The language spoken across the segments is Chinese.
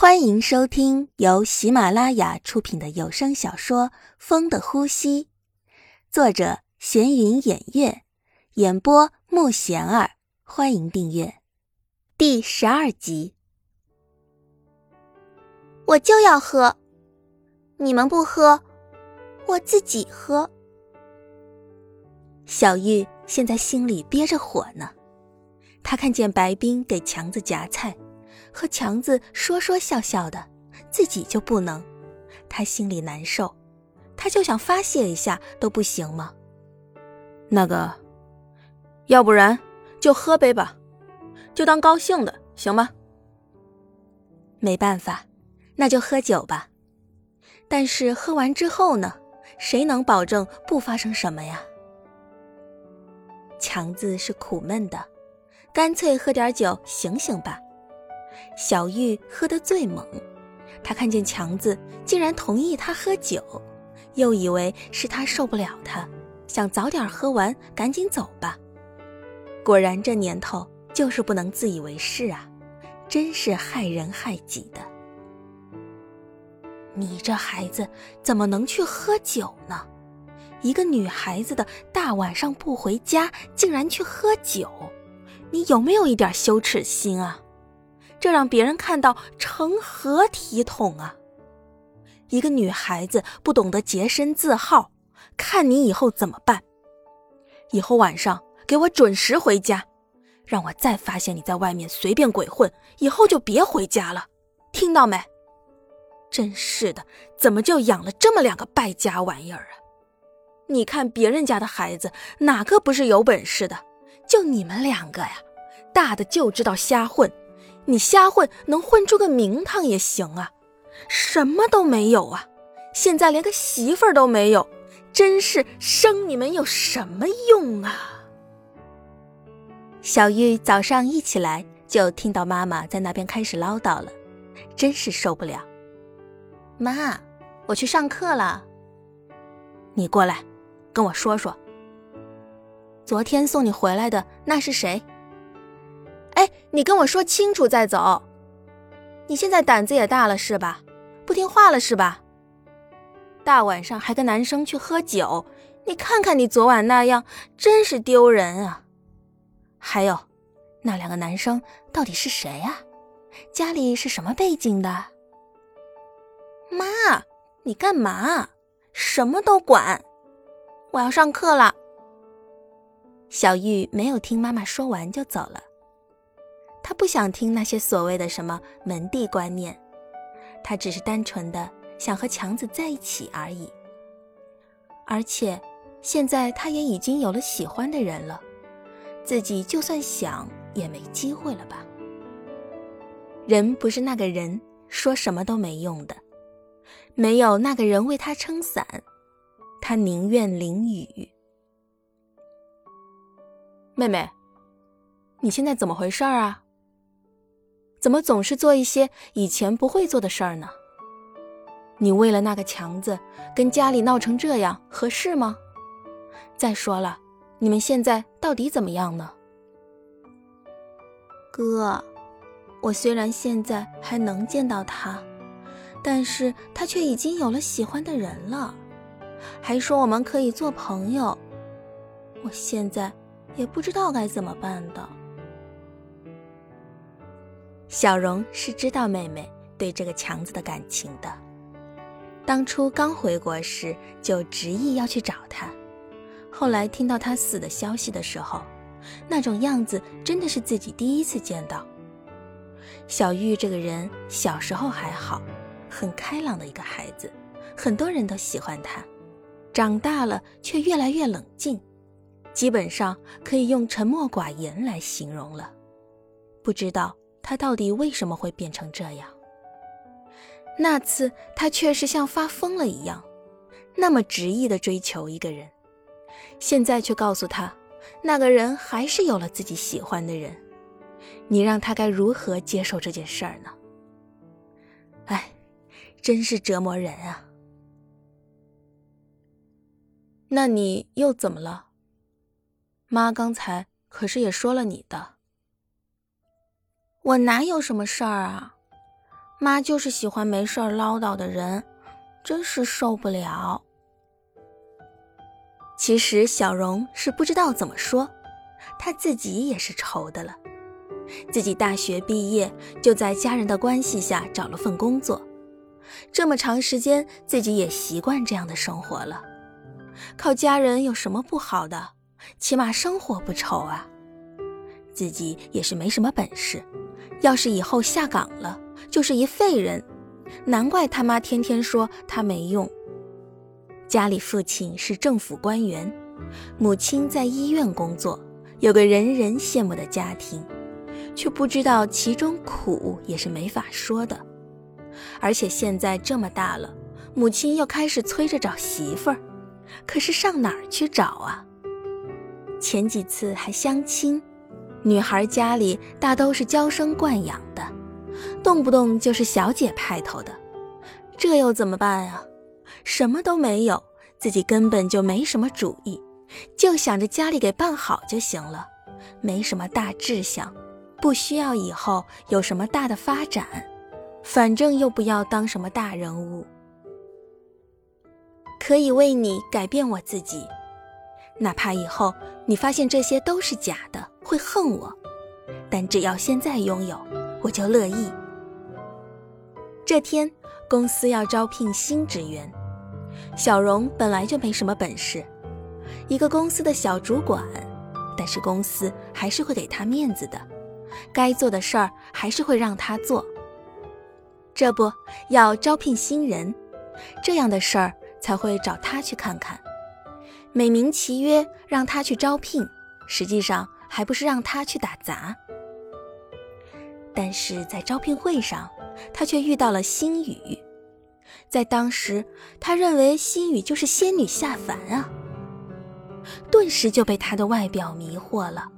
欢迎收听由喜马拉雅出品的有声小说《风的呼吸》，作者闲云掩月，演播木贤儿。欢迎订阅第十二集。我就要喝，你们不喝，我自己喝。小玉现在心里憋着火呢，她看见白冰给强子夹菜。和强子说说笑笑的，自己就不能，他心里难受，他就想发泄一下，都不行吗？那个，要不然就喝杯吧，就当高兴的，行吗？没办法，那就喝酒吧。但是喝完之后呢？谁能保证不发生什么呀？强子是苦闷的，干脆喝点酒醒醒吧。小玉喝得最猛，她看见强子竟然同意他喝酒，又以为是他受不了他，想早点喝完赶紧走吧。果然这年头就是不能自以为是啊，真是害人害己的。你这孩子怎么能去喝酒呢？一个女孩子的大晚上不回家，竟然去喝酒，你有没有一点羞耻心啊？这让别人看到成何体统啊！一个女孩子不懂得洁身自好，看你以后怎么办？以后晚上给我准时回家，让我再发现你在外面随便鬼混，以后就别回家了，听到没？真是的，怎么就养了这么两个败家玩意儿啊？你看别人家的孩子哪个不是有本事的？就你们两个呀，大的就知道瞎混。你瞎混能混出个名堂也行啊，什么都没有啊，现在连个媳妇儿都没有，真是生你们有什么用啊？小玉早上一起来就听到妈妈在那边开始唠叨了，真是受不了。妈，我去上课了，你过来，跟我说说，昨天送你回来的那是谁？你跟我说清楚再走。你现在胆子也大了是吧？不听话了是吧？大晚上还跟男生去喝酒，你看看你昨晚那样，真是丢人啊！还有，那两个男生到底是谁呀？家里是什么背景的？妈，你干嘛？什么都管！我要上课了。小玉没有听妈妈说完就走了。他不想听那些所谓的什么门第观念，他只是单纯的想和强子在一起而已。而且，现在他也已经有了喜欢的人了，自己就算想也没机会了吧？人不是那个人，说什么都没用的，没有那个人为他撑伞，他宁愿淋雨。妹妹，你现在怎么回事啊？怎么总是做一些以前不会做的事儿呢？你为了那个强子跟家里闹成这样，合适吗？再说了，你们现在到底怎么样呢？哥，我虽然现在还能见到他，但是他却已经有了喜欢的人了，还说我们可以做朋友。我现在也不知道该怎么办的。小荣是知道妹妹对这个强子的感情的，当初刚回国时就执意要去找他，后来听到他死的消息的时候，那种样子真的是自己第一次见到。小玉这个人小时候还好，很开朗的一个孩子，很多人都喜欢他，长大了却越来越冷静，基本上可以用沉默寡言来形容了，不知道。他到底为什么会变成这样？那次他却是像发疯了一样，那么执意的追求一个人，现在却告诉他，那个人还是有了自己喜欢的人，你让他该如何接受这件事儿呢？哎，真是折磨人啊！那你又怎么了？妈刚才可是也说了你的。我哪有什么事儿啊？妈就是喜欢没事儿唠叨的人，真是受不了。其实小荣是不知道怎么说，她自己也是愁的了。自己大学毕业就在家人的关系下找了份工作，这么长时间自己也习惯这样的生活了。靠家人有什么不好的？起码生活不愁啊。自己也是没什么本事，要是以后下岗了，就是一废人。难怪他妈天天说他没用。家里父亲是政府官员，母亲在医院工作，有个人人羡慕的家庭，却不知道其中苦也是没法说的。而且现在这么大了，母亲又开始催着找媳妇儿，可是上哪儿去找啊？前几次还相亲。女孩家里大都是娇生惯养的，动不动就是小姐派头的，这又怎么办啊？什么都没有，自己根本就没什么主意，就想着家里给办好就行了，没什么大志向，不需要以后有什么大的发展，反正又不要当什么大人物，可以为你改变我自己。哪怕以后你发现这些都是假的，会恨我，但只要现在拥有，我就乐意。这天，公司要招聘新职员，小荣本来就没什么本事，一个公司的小主管，但是公司还是会给他面子的，该做的事儿还是会让他做。这不要招聘新人，这样的事儿才会找他去看看。美名其曰让他去招聘，实际上还不是让他去打杂。但是在招聘会上，他却遇到了心雨。在当时，他认为心雨就是仙女下凡啊，顿时就被她的外表迷惑了。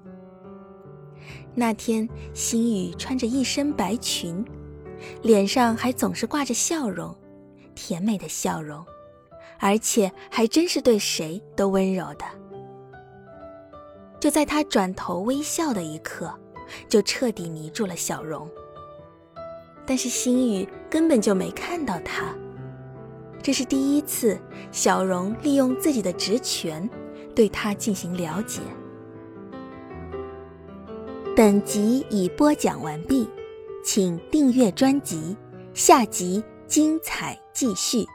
那天，心雨穿着一身白裙，脸上还总是挂着笑容，甜美的笑容。而且还真是对谁都温柔的。就在他转头微笑的一刻，就彻底迷住了小荣。但是心雨根本就没看到他，这是第一次小荣利用自己的职权对他进行了解。本集已播讲完毕，请订阅专辑，下集精彩继续。